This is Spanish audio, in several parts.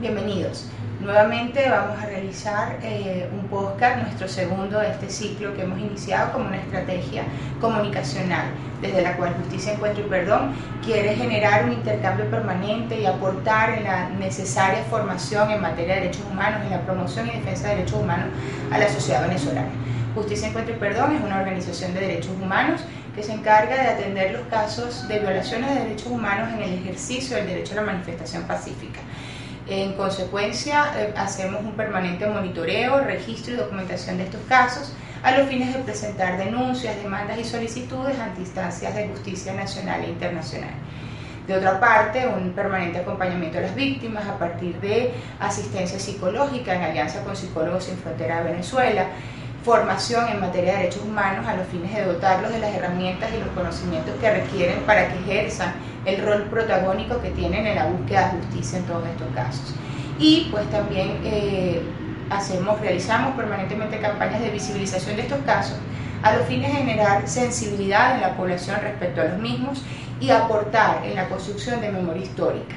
Bienvenidos. Nuevamente vamos a realizar eh, un podcast, nuestro segundo de este ciclo que hemos iniciado como una estrategia comunicacional, desde la cual Justicia, Encuentro y Perdón quiere generar un intercambio permanente y aportar en la necesaria formación en materia de derechos humanos, en la promoción y defensa de derechos humanos a la sociedad venezolana. Justicia, Encuentro y Perdón es una organización de derechos humanos que se encarga de atender los casos de violaciones de derechos humanos en el ejercicio del derecho a la manifestación pacífica. En consecuencia, eh, hacemos un permanente monitoreo, registro y documentación de estos casos a los fines de presentar denuncias, demandas y solicitudes ante instancias de justicia nacional e internacional. De otra parte, un permanente acompañamiento a las víctimas a partir de asistencia psicológica en alianza con Psicólogos Sin Frontera de Venezuela, formación en materia de derechos humanos a los fines de dotarlos de las herramientas y los conocimientos que requieren para que ejerzan el rol protagónico que tienen en la búsqueda de justicia en todos estos casos. Y pues también eh, hacemos, realizamos permanentemente campañas de visibilización de estos casos a los fines de generar sensibilidad en la población respecto a los mismos y aportar en la construcción de memoria histórica.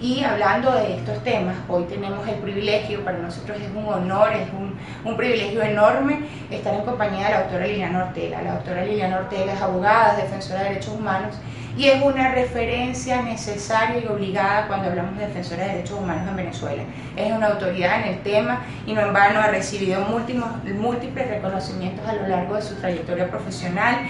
Y hablando de estos temas, hoy tenemos el privilegio, para nosotros es un honor, es un, un, privilegio enorme estar en compañía de la doctora Liliana Ortega. La doctora Liliana Ortega es abogada, defensora de derechos humanos y es una referencia necesaria y obligada cuando hablamos de defensora de derechos humanos en Venezuela. Es una autoridad en el tema y no en vano ha recibido múltiples reconocimientos a lo largo de su trayectoria profesional.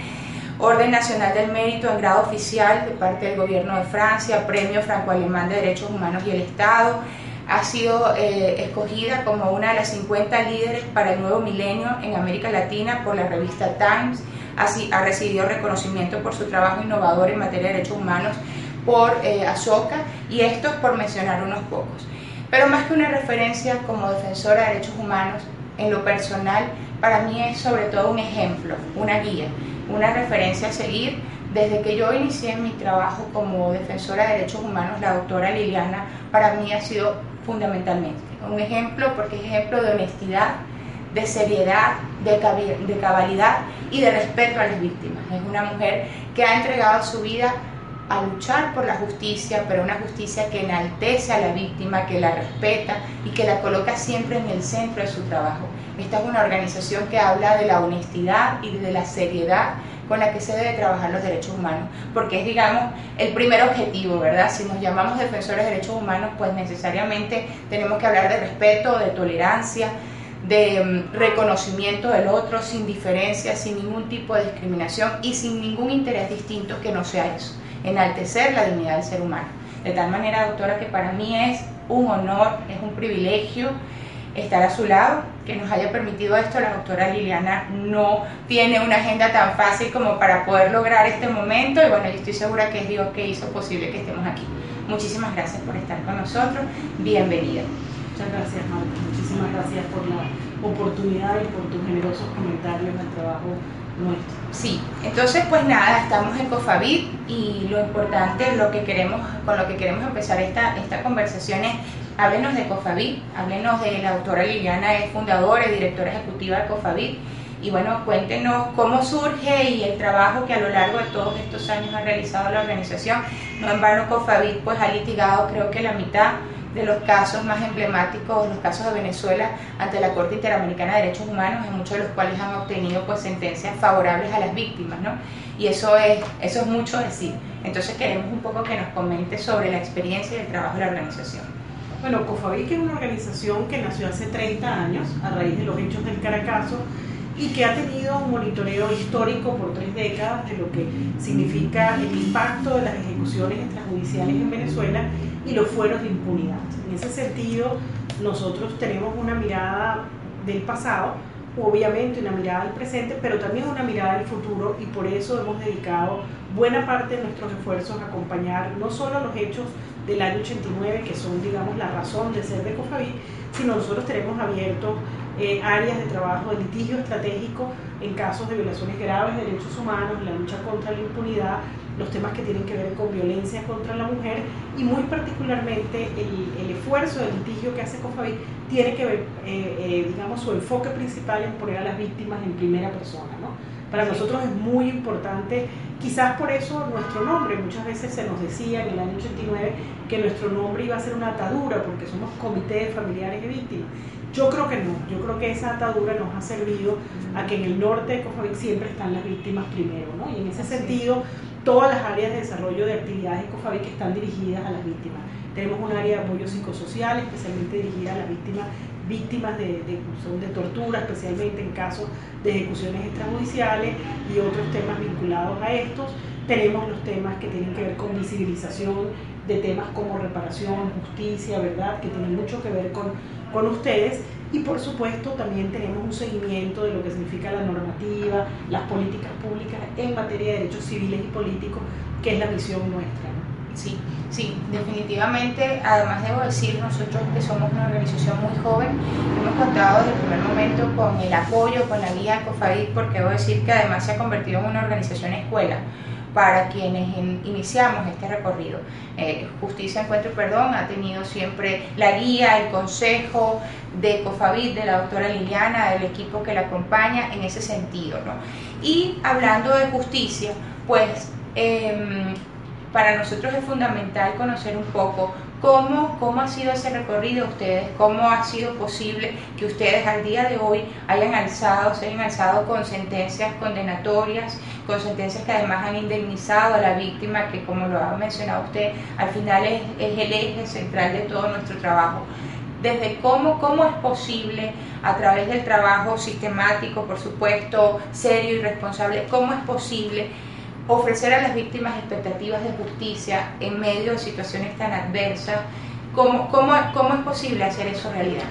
Orden Nacional del Mérito en grado oficial de parte del Gobierno de Francia, Premio Franco-Alemán de Derechos Humanos y el Estado. Ha sido eh, escogida como una de las 50 líderes para el nuevo milenio en América Latina por la revista Times Así, ha recibido reconocimiento por su trabajo innovador en materia de derechos humanos por eh, Ashoka y esto por mencionar unos pocos. Pero más que una referencia como defensora de derechos humanos, en lo personal, para mí es sobre todo un ejemplo, una guía, una referencia a seguir. Desde que yo inicié mi trabajo como defensora de derechos humanos, la doctora Liliana para mí ha sido fundamentalmente un ejemplo porque es ejemplo de honestidad, de seriedad, de, cabalidad y de respeto a las víctimas. Es una mujer que ha entregado su vida a luchar por la justicia, pero una justicia que enaltece a la víctima, que la respeta y que la coloca siempre en el centro de su trabajo. Esta es una organización que habla de la honestidad y de la seriedad con la que se debe trabajar los derechos humanos, porque es, digamos, el primer objetivo, ¿verdad? Si nos llamamos defensores de derechos humanos, pues necesariamente tenemos que hablar de respeto, de tolerancia, de mm, reconocimiento del otro sin diferencia, sin ningún tipo de discriminación y sin ningún interés distinto que no sea eso, enaltecer la dignidad del ser humano. De tal manera, doctora, que para mí es un honor, es un privilegio estar a su lado, que nos haya permitido esto. La doctora Liliana no tiene una agenda tan fácil como para poder lograr este momento y bueno, yo estoy segura que es Dios que hizo posible que estemos aquí. Muchísimas gracias por estar con nosotros. Bienvenida. Muchas gracias, Marta. Muchísimas gracias por la oportunidad y por tus generosos comentarios al trabajo nuestro. Sí, entonces pues nada, estamos en COFAVID y lo importante, lo que queremos, con lo que queremos empezar esta, esta conversación es háblenos de COFAVID, háblenos de la doctora Liliana, es fundadora y directora ejecutiva de COFAVID y bueno, cuéntenos cómo surge y el trabajo que a lo largo de todos estos años ha realizado la organización. No en vano COFAVID pues ha litigado creo que la mitad de los casos más emblemáticos, los casos de Venezuela ante la Corte Interamericana de Derechos Humanos, en muchos de los cuales han obtenido pues sentencias favorables a las víctimas, ¿no? Y eso es, eso es mucho decir. Entonces queremos un poco que nos comente sobre la experiencia y el trabajo de la organización. Bueno, COFAVIC es una organización que nació hace 30 años a raíz de los hechos del Caracazo y que ha tenido un monitoreo histórico por tres décadas de lo que significa el impacto de las ejecuciones extrajudiciales en Venezuela y los fueros de impunidad. En ese sentido, nosotros tenemos una mirada del pasado, obviamente una mirada del presente, pero también una mirada del futuro y por eso hemos dedicado buena parte de nuestros esfuerzos a acompañar no solo los hechos del año 89, que son, digamos, la razón de ser de COFAVI, sino nosotros tenemos abiertos eh, áreas de trabajo de litigio estratégico en casos de violaciones graves de derechos humanos, la lucha contra la impunidad, los temas que tienen que ver con violencia contra la mujer y muy particularmente el, esfuerzo de litigio que hace COFAVI tiene que ver, eh, eh, digamos, su enfoque principal en poner a las víctimas en primera persona. Para nosotros es muy importante, quizás por eso nuestro nombre, muchas veces se nos decía en el año 89 que nuestro nombre iba a ser una atadura porque somos comité de familiares de víctimas. Yo creo que no, yo creo que esa atadura nos ha servido a que en el norte de Cofavic siempre están las víctimas primero, ¿no? Y en ese sentido, todas las áreas de desarrollo de actividades de Cofavic están dirigidas a las víctimas. Tenemos un área de apoyo psicosocial especialmente dirigida a las víctimas víctimas de, de, tortura, especialmente en casos de ejecuciones extrajudiciales y otros temas vinculados a estos. Tenemos los temas que tienen que ver con visibilización de temas como reparación, justicia, ¿verdad? Que tienen mucho que ver con, con ustedes. Y por supuesto también tenemos un seguimiento de lo que significa la normativa, las políticas públicas en materia de derechos civiles y políticos, que es la misión nuestra. Sí, sí, definitivamente. Además debo decir, nosotros que somos una organización muy joven, hemos contado desde el primer momento con el apoyo, con la guía de COFADIC, porque debo decir que además se ha convertido en una organización escuela para quienes iniciamos este recorrido. Eh, Justicia, Encuentro Perdón ha tenido siempre la guía, el consejo de COFAVID, de la doctora Liliana, del equipo que la acompaña en ese sentido. ¿no? Y hablando de justicia, pues eh, para nosotros es fundamental conocer un poco cómo, cómo ha sido ese recorrido de ustedes, cómo ha sido posible que ustedes al día de hoy hayan alzado, se hayan alzado con sentencias condenatorias, con sentencias que además han indemnizado a la víctima, que como lo ha mencionado usted, al final es, es el eje central de todo nuestro trabajo. Desde cómo, cómo es posible, a través del trabajo sistemático, por supuesto, serio y responsable, cómo es posible ofrecer a las víctimas expectativas de justicia en medio de situaciones tan adversas. ¿Cómo, cómo, cómo es posible hacer eso realidad?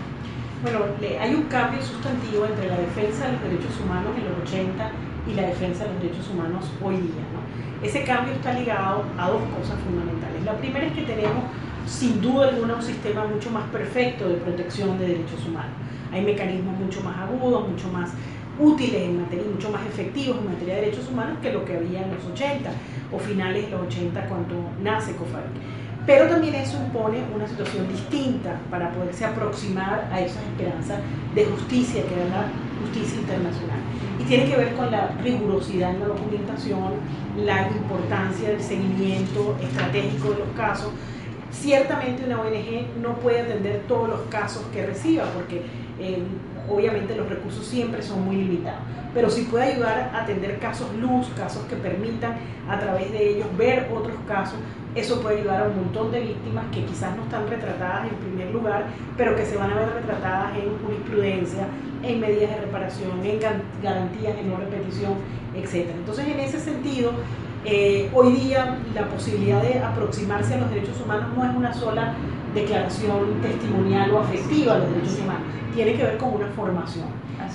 Bueno, hay un cambio sustantivo entre la defensa de los derechos humanos en los 80 y la defensa de los derechos humanos hoy día. ¿no? Ese cambio está ligado a dos cosas fundamentales. La primera es que tenemos sin duda alguna un sistema mucho más perfecto de protección de derechos humanos. Hay mecanismos mucho más agudos, mucho más útiles en materia, mucho más efectivos en materia de derechos humanos que lo que había en los 80 o finales de los 80 cuando nace COFARIC. Pero también eso impone una situación distinta para poderse aproximar a esas esperanzas de justicia que da la justicia internacional. Y tiene que ver con la rigurosidad en la documentación, la importancia del seguimiento estratégico de los casos. Ciertamente una ONG no puede atender todos los casos que reciba porque eh, obviamente los recursos siempre son muy limitados, pero si puede ayudar a atender casos luz, casos que permitan a través de ellos ver otros casos, eso puede ayudar a un montón de víctimas que quizás no están retratadas en primer lugar, pero que se van a ver retratadas en jurisprudencia, en medidas de reparación, en garantías de no repetición, etc. Entonces, en ese sentido, eh, hoy día la posibilidad de aproximarse a los derechos humanos no es una sola declaración testimonial o afectiva a los derechos humanos, tiene que ver con una formación.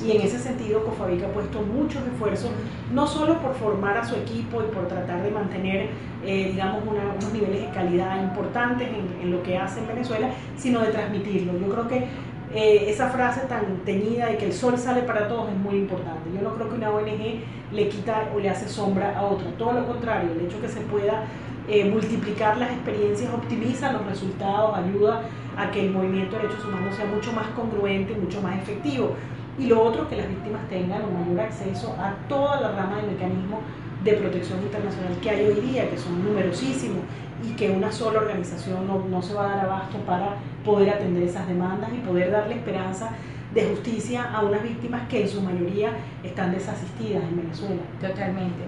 y en ese sentido, COFABIC ha puesto muchos esfuerzos, no solo por formar a su equipo y por tratar de mantener, eh, digamos, unos niveles de calidad importantes en, en, lo que hace en Venezuela, sino de transmitirlo. Yo creo que eh, esa frase tan teñida de que el sol sale para todos es muy importante. Yo no creo que una ONG le quita o le hace sombra a otra, todo lo contrario, el hecho que se pueda eh, multiplicar las experiencias optimiza los resultados, ayuda a que el movimiento de derechos humanos sea mucho más congruente, mucho más efectivo. Y lo otro, que las víctimas tengan un mayor acceso a toda la rama de mecanismos de protección internacional que hay hoy día, que son numerosísimos y que una sola organización no, no se va a dar abasto para poder atender esas demandas y poder darle esperanza de justicia a unas víctimas que en su mayoría están desasistidas en Venezuela. Totalmente.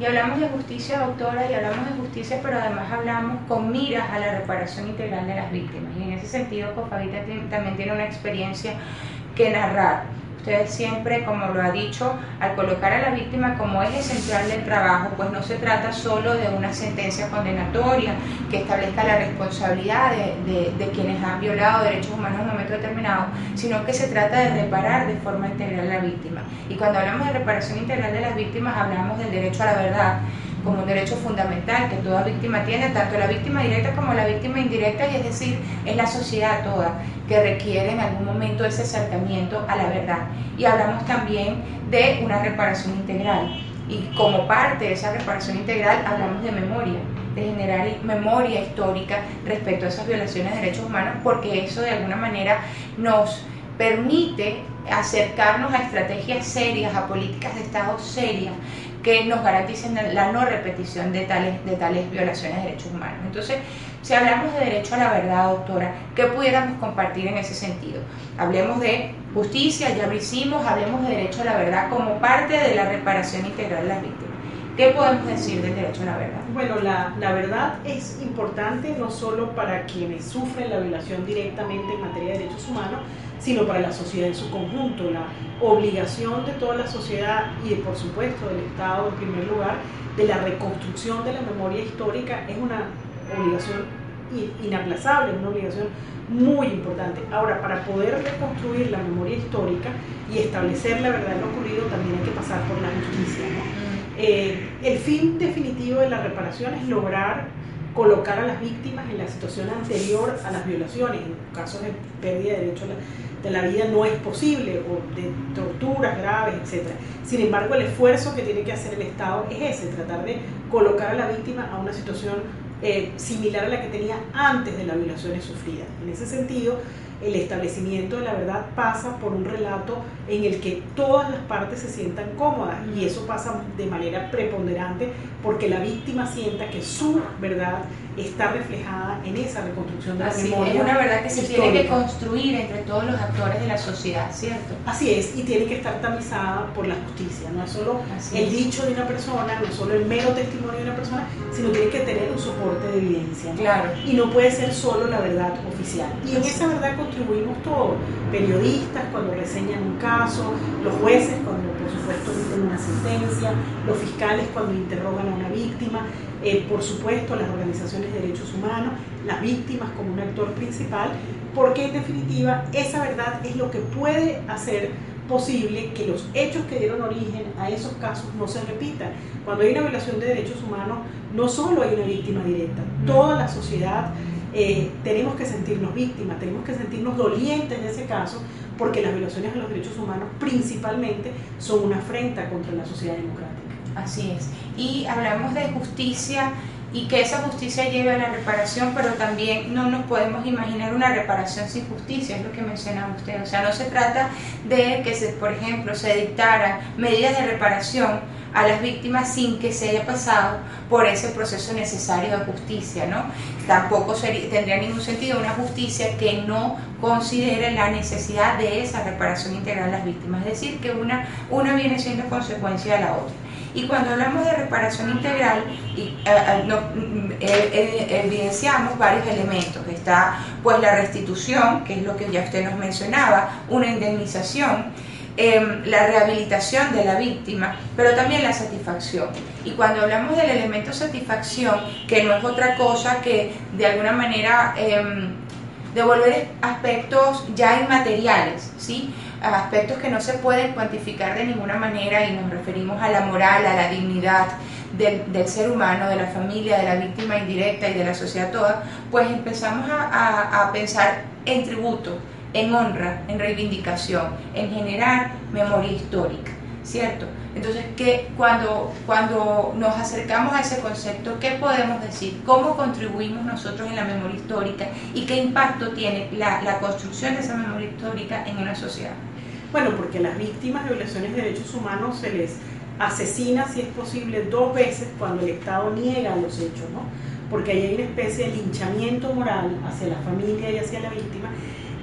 Y hablamos de justicia, doctora, y hablamos de justicia, pero además hablamos con miras a la reparación integral de las víctimas. Y en ese sentido, Cofavita también tiene una experiencia que narrar Ustedes siempre, como lo ha dicho, al colocar a la víctima como eje central del trabajo, pues no se trata solo de una sentencia condenatoria que establezca la responsabilidad de, de, quienes han violado derechos humanos en un momento determinado, sino que se trata de reparar de forma integral a la víctima. Y cuando hablamos de reparación integral de las víctimas, hablamos del derecho a la verdad como un derecho fundamental que toda víctima tiene, tanto la víctima directa como la víctima indirecta, y es decir, es la sociedad toda que requiere en algún momento ese acercamiento a la verdad. Y hablamos también de una reparación integral. Y como parte de esa reparación integral hablamos de memoria, de generar memoria histórica respecto a esas violaciones de derechos humanos, porque eso de alguna manera nos permite acercarnos a estrategias serias, a políticas de Estado serias que nos garanticen la no repetición de tales, de tales violaciones de derechos humanos. Entonces, si hablamos de derecho a la verdad, doctora, ¿qué pudiéramos compartir en ese sentido? Hablemos de justicia, ya lo hicimos, hablemos de derecho a la verdad como parte de la reparación integral de las víctimas. ¿Qué podemos decir del derecho a la verdad? Bueno, la, la, verdad es importante no solo para quienes sufren la violación directamente en materia de derechos humanos, sino para la sociedad en su conjunto. La obligación de toda la sociedad y, por supuesto, del Estado en primer lugar, de la reconstrucción de la memoria histórica es una obligación inaplazable, una obligación muy importante. Ahora, para poder reconstruir la memoria histórica y establecer la verdad de lo ocurrido, también hay que pasar por la justicia. Eh, el fin definitivo de la reparación es lograr colocar a las víctimas en la situación anterior a las violaciones. En casos de pérdida de derecho de la vida no es posible, o de torturas graves, etc. Sin embargo, el esfuerzo que tiene que hacer el Estado es ese, tratar de colocar a la víctima a una situación eh, similar a la que tenía antes de las violaciones sufridas. En ese sentido, el establecimiento de la verdad pasa por un relato en el que todas las partes se sientan cómodas y eso pasa de manera preponderante porque la víctima sienta que su verdad está reflejada en esa reconstrucción de la memoria. Es una verdad que se tiene que construir entre todos los actores de la sociedad, ¿cierto? Así es, y tiene que estar tamizada por la justicia. No es solo el dicho de una persona, no es solo el mero testimonio de una persona, sino tiene que tener un soporte de evidencia. Claro. Y no puede ser solo la verdad oficial. Y en esa verdad contribuimos todos, periodistas cuando reseñan un caso, los jueces cuando por supuesto emiten una sentencia, los fiscales cuando interrogan a una víctima, eh, por supuesto las organizaciones de derechos humanos, las víctimas como un actor principal, porque en definitiva esa verdad es lo que puede hacer posible que los hechos que dieron origen a esos casos no se repitan. Cuando hay una violación de derechos humanos, no solo hay una víctima directa, toda la sociedad eh, tenemos que sentirnos víctimas, tenemos que sentirnos dolientes de ese caso, porque las violaciones a los derechos humanos principalmente son una afrenta contra la sociedad democrática. Así es. Y hablamos de justicia y que esa justicia lleve a la reparación, pero también no nos podemos imaginar una reparación sin justicia, es lo que mencionaba usted. O sea, no se trata de que, se, por ejemplo, se dictaran medidas de reparación a las víctimas sin que se haya pasado por ese proceso necesario de justicia, ¿no? Tampoco tendría ningún sentido una justicia que no considere la necesidad de esa reparación integral a las víctimas, es decir, que una, una viene siendo consecuencia de la otra. Y cuando hablamos de reparación integral, eh, eh, mm, eh, evidenciamos varios elementos. Está pues la restitución, que es lo que ya usted nos mencionaba, una indemnización, em, la rehabilitación de la víctima, pero también la satisfacción. Y cuando hablamos del elemento satisfacción, que no es otra cosa que de alguna manera em, devolver aspectos ya inmateriales, ¿sí? Aspectos que no se pueden cuantificar de ninguna manera y nos referimos a la moral, a la dignidad del, ser humano, de la familia, de la víctima indirecta y de la sociedad toda, pues empezamos a, a pensar en tributo, en honra, en reivindicación, en generar memoria histórica, ¿cierto? Entonces, ¿qué, cuando, cuando nos acercamos a ese concepto, ¿qué podemos decir? ¿Cómo contribuimos nosotros en la memoria histórica y qué impacto tiene la, la construcción de esa memoria histórica en una sociedad? Bueno, porque las víctimas de violaciones de derechos humanos se les asesina, si es posible, dos veces cuando el Estado niega los hechos, ¿no? Porque ahí hay una especie de linchamiento moral hacia la familia y hacia la víctima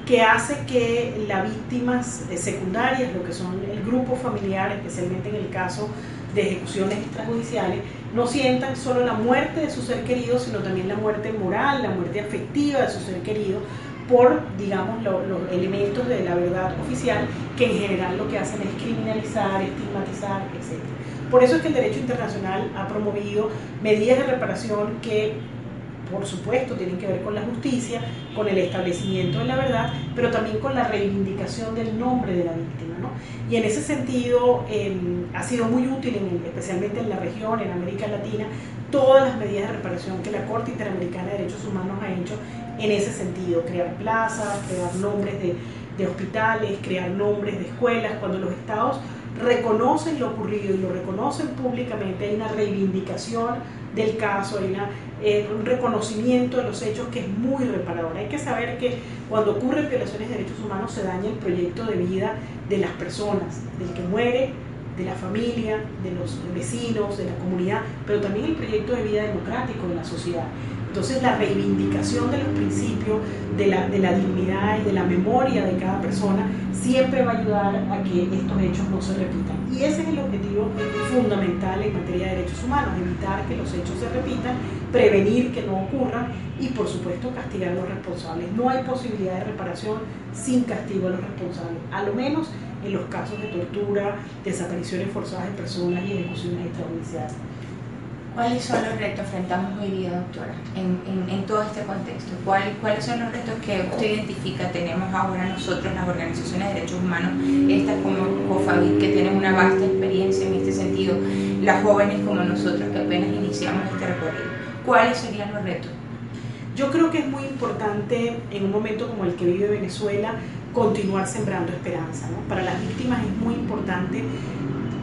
que hace que las víctimas secundarias, lo que son el grupo familiar, especialmente en el caso de ejecuciones extrajudiciales, no sientan solo la muerte de su ser querido, sino también la muerte moral, la muerte afectiva de su ser querido, por, digamos, los elementos de la verdad oficial, que en general lo que hacen es criminalizar, estigmatizar, etc. Por eso es que el derecho internacional ha promovido medidas de reparación que por supuesto, tienen que ver con la justicia, con el establecimiento de la verdad, pero también con la reivindicación del nombre de la víctima. ¿no? Y en ese sentido em, ha sido muy útil, especialmente en la región, en América Latina, todas las medidas de reparación que la Corte Interamericana de Derechos Humanos ha hecho en ese sentido, crear plazas, crear nombres de, de hospitales, crear nombres de escuelas, cuando los estados reconocen lo ocurrido y lo reconocen públicamente, hay una reivindicación del caso, hay eh, un reconocimiento de los hechos que es muy reparador. Hay que saber que cuando ocurren violaciones de derechos humanos se daña el proyecto de vida de las personas, del que muere, de la familia, de los vecinos, de la comunidad, pero también el proyecto de vida democrático de la sociedad. Entonces la reivindicación de los principios, de la, de la dignidad y de la memoria de cada persona siempre va a ayudar a que estos hechos no se repitan. Y ese es el objetivo fundamental en materia de derechos humanos, evitar que los hechos se repitan, prevenir que no ocurran y por supuesto castigar a los responsables. No hay posibilidad de reparación sin castigo a los responsables, a lo menos en los casos de tortura, desapariciones forzadas de personas y ejecuciones extrajudiciales. ¿Cuáles son los retos que enfrentamos hoy día, doctora, en, en, todo este contexto? ¿Cuáles son los retos que usted identifica tenemos ahora nosotros, las organizaciones de derechos humanos, estas como COFAVID, que tienen una vasta experiencia en este sentido, las jóvenes como nosotros que apenas iniciamos este recorrido? ¿Cuáles serían los retos? Yo creo que es muy importante en un momento como el que vive Venezuela continuar sembrando esperanza. ¿no? Para las víctimas es muy importante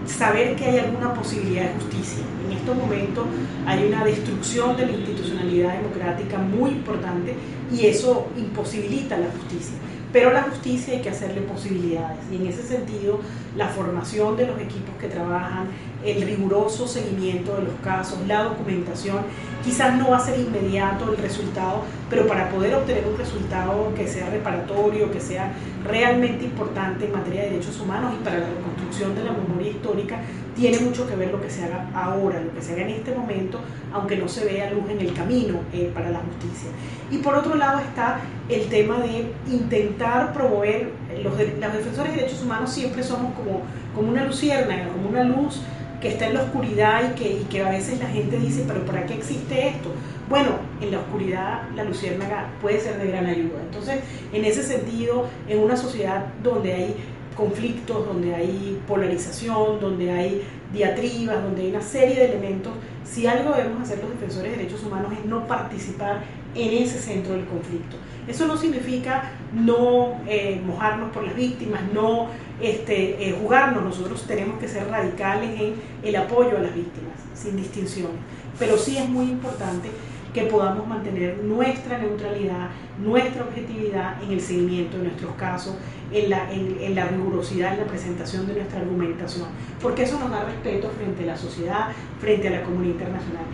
saber que hay alguna posibilidad de justicia. En estos momentos hay una destrucción de la institucionalidad democrática muy importante y eso imposibilita la justicia. Pero la justicia hay que hacerle posibilidades y en ese sentido la formación de los equipos que trabajan, el riguroso seguimiento de los casos, la documentación, quizás no va a ser inmediato el resultado, pero para poder obtener un resultado que sea reparatorio, que sea realmente importante en materia de derechos humanos y para la reconstrucción de la memoria histórica, tiene mucho que ver lo que se haga ahora, lo que se haga en este momento, aunque no se vea luz en el camino eh, para la justicia. Y por otro lado está el tema de intentar promover, los, los defensores de derechos humanos siempre somos como, como una lucierna, como una luz que está en la oscuridad y que, a veces la gente dice, pero ¿para qué existe esto? Bueno, en la oscuridad la luciérnaga puede ser de gran ayuda. Entonces, en ese sentido, en una sociedad donde hay conflictos, donde hay polarización, donde hay diatribas, donde hay una serie de elementos, si algo debemos hacer los defensores de derechos humanos es no participar en ese centro del conflicto. Eso no significa no eh, mojarnos por las víctimas, no este, eh, jugarnos. Nosotros tenemos que ser radicales en el apoyo a las víctimas, sin distinción. Pero sí es muy importante que podamos mantener nuestra neutralidad, nuestra objetividad en el seguimiento de nuestros casos, en la, en la rigurosidad en la presentación de nuestra argumentación, porque eso nos da respeto frente a la sociedad, frente a la comunidad internacional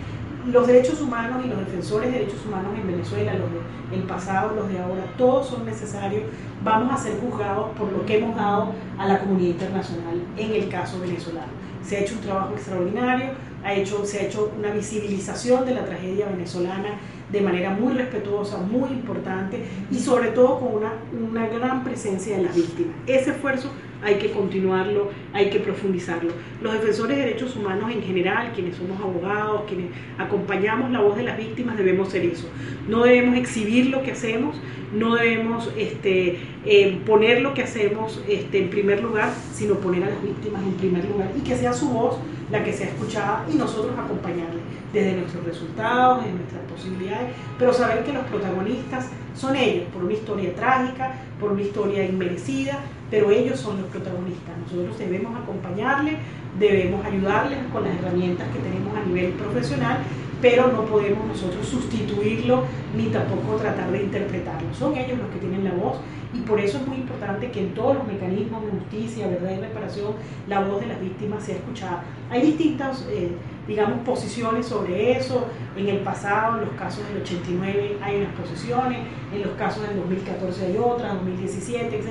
los derechos humanos y los defensores de derechos humanos en Venezuela, los del pasado, los de ahora, todos son necesarios. Vamos a ser juzgados por lo que hemos dado a la comunidad internacional en el caso venezolano. Se ha hecho un trabajo extraordinario, ha hecho, se ha hecho una visibilización de la tragedia venezolana de manera muy respetuosa, muy importante y sobre todo con una, una gran presencia de las víctimas. Ese esfuerzo hay que continuarlo, hay que profundizarlo. Los defensores de derechos humanos en general, quienes somos abogados, quienes acompañamos la voz de las víctimas, debemos ser eso. No debemos exhibir lo que hacemos, no debemos este, eh, poner lo que hacemos este, en primer lugar, sino poner a las víctimas en primer lugar y que sea su voz la que sea escuchada y nosotros acompañarle desde nuestros resultados, desde nuestras posibilidades, pero saber que los protagonistas son ellos, por una historia trágica, por una historia inmerecida, pero ellos son los protagonistas. Nosotros debemos acompañarles, debemos ayudarles con las herramientas que tenemos a nivel profesional, pero no podemos nosotros sustituirlo ni tampoco tratar de interpretarlo. Son ellos los que tienen la voz y por eso es muy importante que en todos los mecanismos de justicia, verdad y reparación, la voz de las víctimas sea escuchada. Hay distintas, eh, digamos, posiciones sobre eso. En el pasado, en los casos del 89 hay unas posiciones, en los casos del 2014 hay otras, 2017, etc.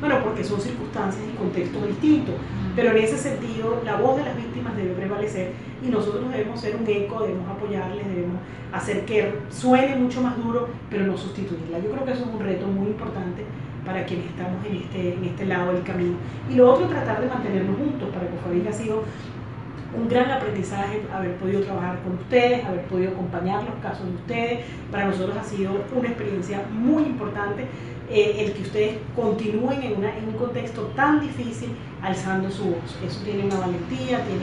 Bueno, porque son circunstancias y contextos distintos. Pero en ese sentido, la voz de las víctimas debe prevalecer y nosotros debemos ser un eco, debemos apoyarles, debemos hacer que suene mucho más duro, pero no sustituirla. Yo creo que eso es un reto muy importante para quienes estamos en este, en este lado del camino. Y lo otro, tratar de mantenernos juntos. Para que ha sido un gran aprendizaje haber podido trabajar con ustedes, haber podido acompañar los casos de ustedes. Para nosotros ha sido una experiencia muy importante eh, el que ustedes continúen en, en, un contexto tan difícil alzando su voz. Eso tiene una valentía, tiene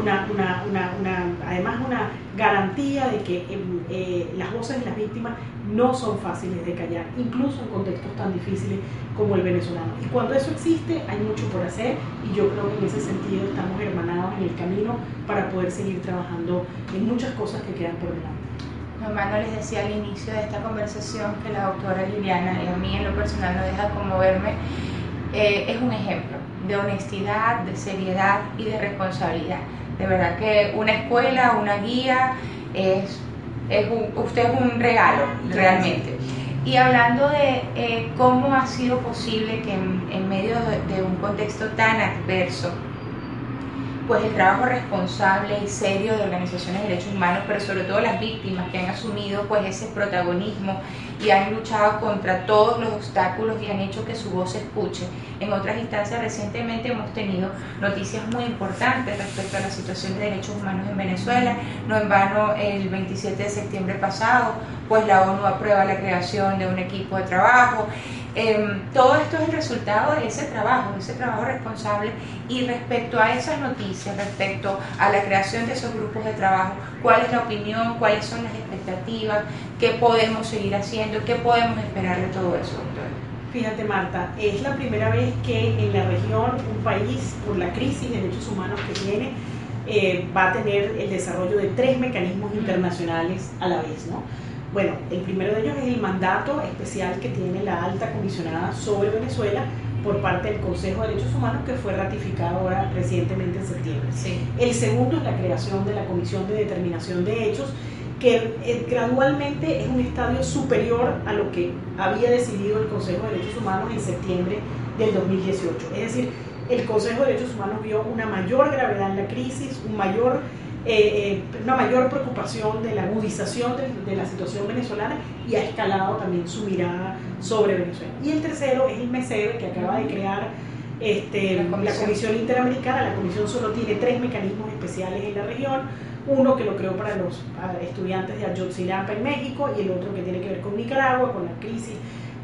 una, una, una, además una garantía de que em, eh, las voces de las víctimas no son fáciles de callar, incluso en contextos tan difíciles como el venezolano. Y cuando eso existe, hay mucho por hacer y yo creo que en ese sentido estamos hermanados en el camino para poder seguir trabajando en muchas cosas que quedan por delante. Hermano, les decía al inicio de esta conversación que la doctora Liliana, y a mí en lo personal no deja conmoverme, eh, es un ejemplo de honestidad, de seriedad y de responsabilidad. De verdad que una escuela, una guía, es, es usted es un regalo, realmente. Y hablando de eh, cómo ha sido posible que en, medio de un contexto tan adverso, pues el trabajo responsable y serio de organizaciones de derechos humanos, pero sobre todo las víctimas que han asumido pues ese protagonismo y han luchado contra todos los obstáculos y han hecho que su voz se escuche. En otras instancias recientemente hemos tenido noticias muy importantes respecto a la situación de derechos humanos en Venezuela. No en vano el 27 de septiembre pasado, pues la ONU aprueba la creación de un equipo de trabajo. Em, todo esto es el resultado de ese trabajo, de ese trabajo responsable y respecto a esas noticias, respecto a la creación de esos grupos de trabajo, cuál es la opinión, cuáles son las expectativas, qué podemos seguir haciendo, qué podemos esperar de todo eso, doctor. Fíjate Marta, es la primera vez que en la región un país, por la crisis de derechos humanos que tiene, eh, va a tener el desarrollo de tres mecanismos internacionales a la vez, ¿no? Bueno, el primero de ellos es el mandato especial que tiene la alta comisionada sobre Venezuela por parte del Consejo de Derechos Humanos que fue ratificado ahora recientemente en septiembre. El segundo es la creación de la Comisión de Determinación de Hechos que eh, gradualmente es un estadio superior a lo que había decidido el Consejo de Derechos Humanos en septiembre del 2018. Es decir, el Consejo de Derechos Humanos vio una mayor gravedad en la crisis, un mayor eh, eh, una mayor preocupación de la agudización de, la situación venezolana y ha escalado también su mirada sobre Venezuela. Y el tercero es el MESER, que acaba de crear este, la, comisión. Interamericana. La Comisión solo tiene tres mecanismos especiales en la región. Uno que lo creó para los estudiantes de Ayotzinapa en México y el otro que tiene que ver con Nicaragua, con la crisis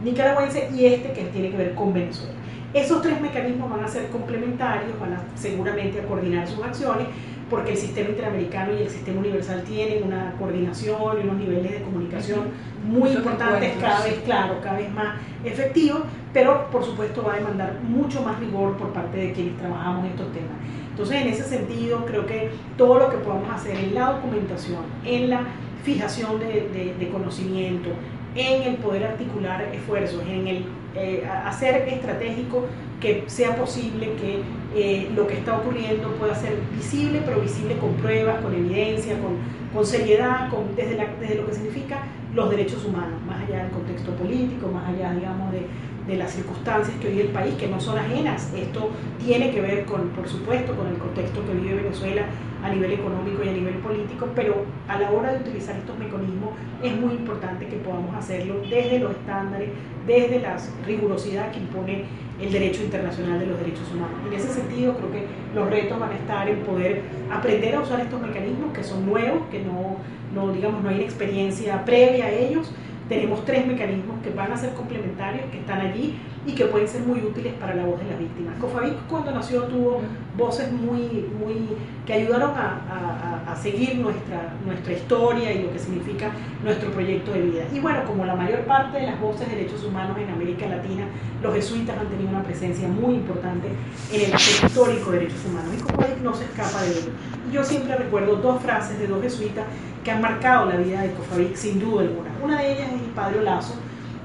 nicaragüense y este que tiene que ver con Venezuela. Esos tres mecanismos van a ser complementarios, van a seguramente a coordinar sus acciones, porque el sistema interamericano y el sistema universal tienen una coordinación y unos niveles de comunicación muy importantes, cada vez, claro, cada vez más efectivos, pero por supuesto va a demandar mucho más rigor por parte de quienes trabajamos estos temas. Entonces, en ese sentido, creo que todo lo que podamos hacer en la documentación, en la fijación de, de conocimiento, en el poder articular esfuerzos, en el eh, hacer estratégico que sea posible que eh, lo que está ocurriendo pueda ser visible, pero visible con pruebas, con evidencia, con, con seriedad, con, desde, desde lo que significa los derechos humanos, más allá del contexto político, más allá, digamos, de, de las circunstancias que vive el país, que no son ajenas. Esto tiene que ver, con, por supuesto, con el contexto que vive Venezuela a nivel económico y a nivel político, pero a la hora de utilizar estos mecanismos es muy importante que podamos hacerlo desde los estándares, desde la rigurosidad que impone el derecho internacional de los derechos humanos. En ese sentido, creo que los retos van a estar en poder aprender a usar estos mecanismos que son nuevos, que no, no digamos, no hay experiencia previa a ellos, tenemos tres mecanismos que van a ser complementarios, que están allí y que pueden ser muy útiles para la voz de las víctimas. Cofavic cuando nació tuvo voces muy, muy que ayudaron a, a, seguir nuestra, nuestra historia y lo que significa nuestro proyecto de vida. Y bueno, como la mayor parte de las voces de derechos humanos en América Latina, los jesuitas han tenido una presencia muy importante en el histórico de derechos humanos. Y Cofavic no se escapa de ello. Yo siempre recuerdo dos frases de dos jesuitas que han marcado la vida de Cofavic sin duda alguna. Una de ellas es el padre Olazo,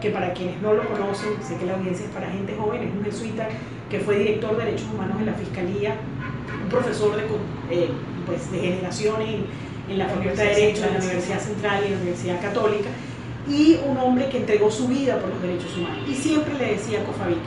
que para quienes no lo conocen, sé que la audiencia es para gente joven, es un jesuita que fue director de Derechos Humanos en la Fiscalía, un profesor de, eh, pues, de generaciones en, la Facultad de Derecho, en la Universidad Central y en la Universidad Católica, y un hombre que entregó su vida por los derechos humanos. Y siempre le decía a Cofavic,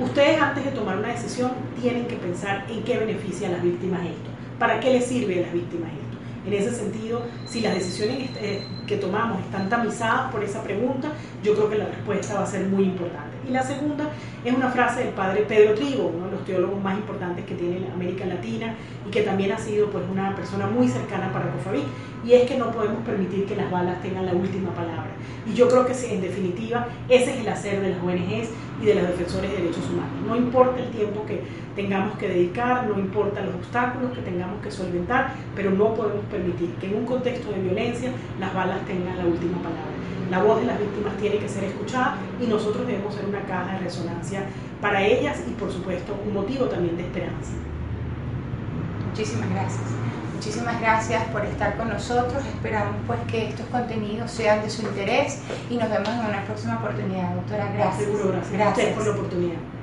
ustedes antes de tomar una decisión tienen que pensar en qué beneficia a las víctimas esto, para qué les sirve a las víctimas esto. En ese sentido, si las decisiones eh, que tomamos están tamizadas por esa pregunta, yo creo que la respuesta va a ser muy importante. Y la segunda es una frase del padre Pedro Trigo, uno de los teólogos más importantes que tiene América Latina y que también ha sido pues, una persona muy cercana para Cofavic, y es que no podemos permitir que las balas tengan la última palabra. Y yo creo que en definitiva ese es el hacer de las ONGs y de los defensores de derechos humanos. No importa el tiempo que tengamos que dedicar, no importa los obstáculos que tengamos que solventar, pero no podemos permitir que en un contexto de violencia las balas tengan la última palabra. La voz de las víctimas tiene que ser escuchada y nosotros debemos ser una caja de resonancia para ellas y por supuesto un motivo también de esperanza. Muchísimas gracias. Muchísimas gracias por estar con nosotros. Esperamos pues que estos contenidos sean de su interés y nos vemos en una próxima oportunidad, doctora. Gracias. Seguro, gracias. gracias. por la oportunidad.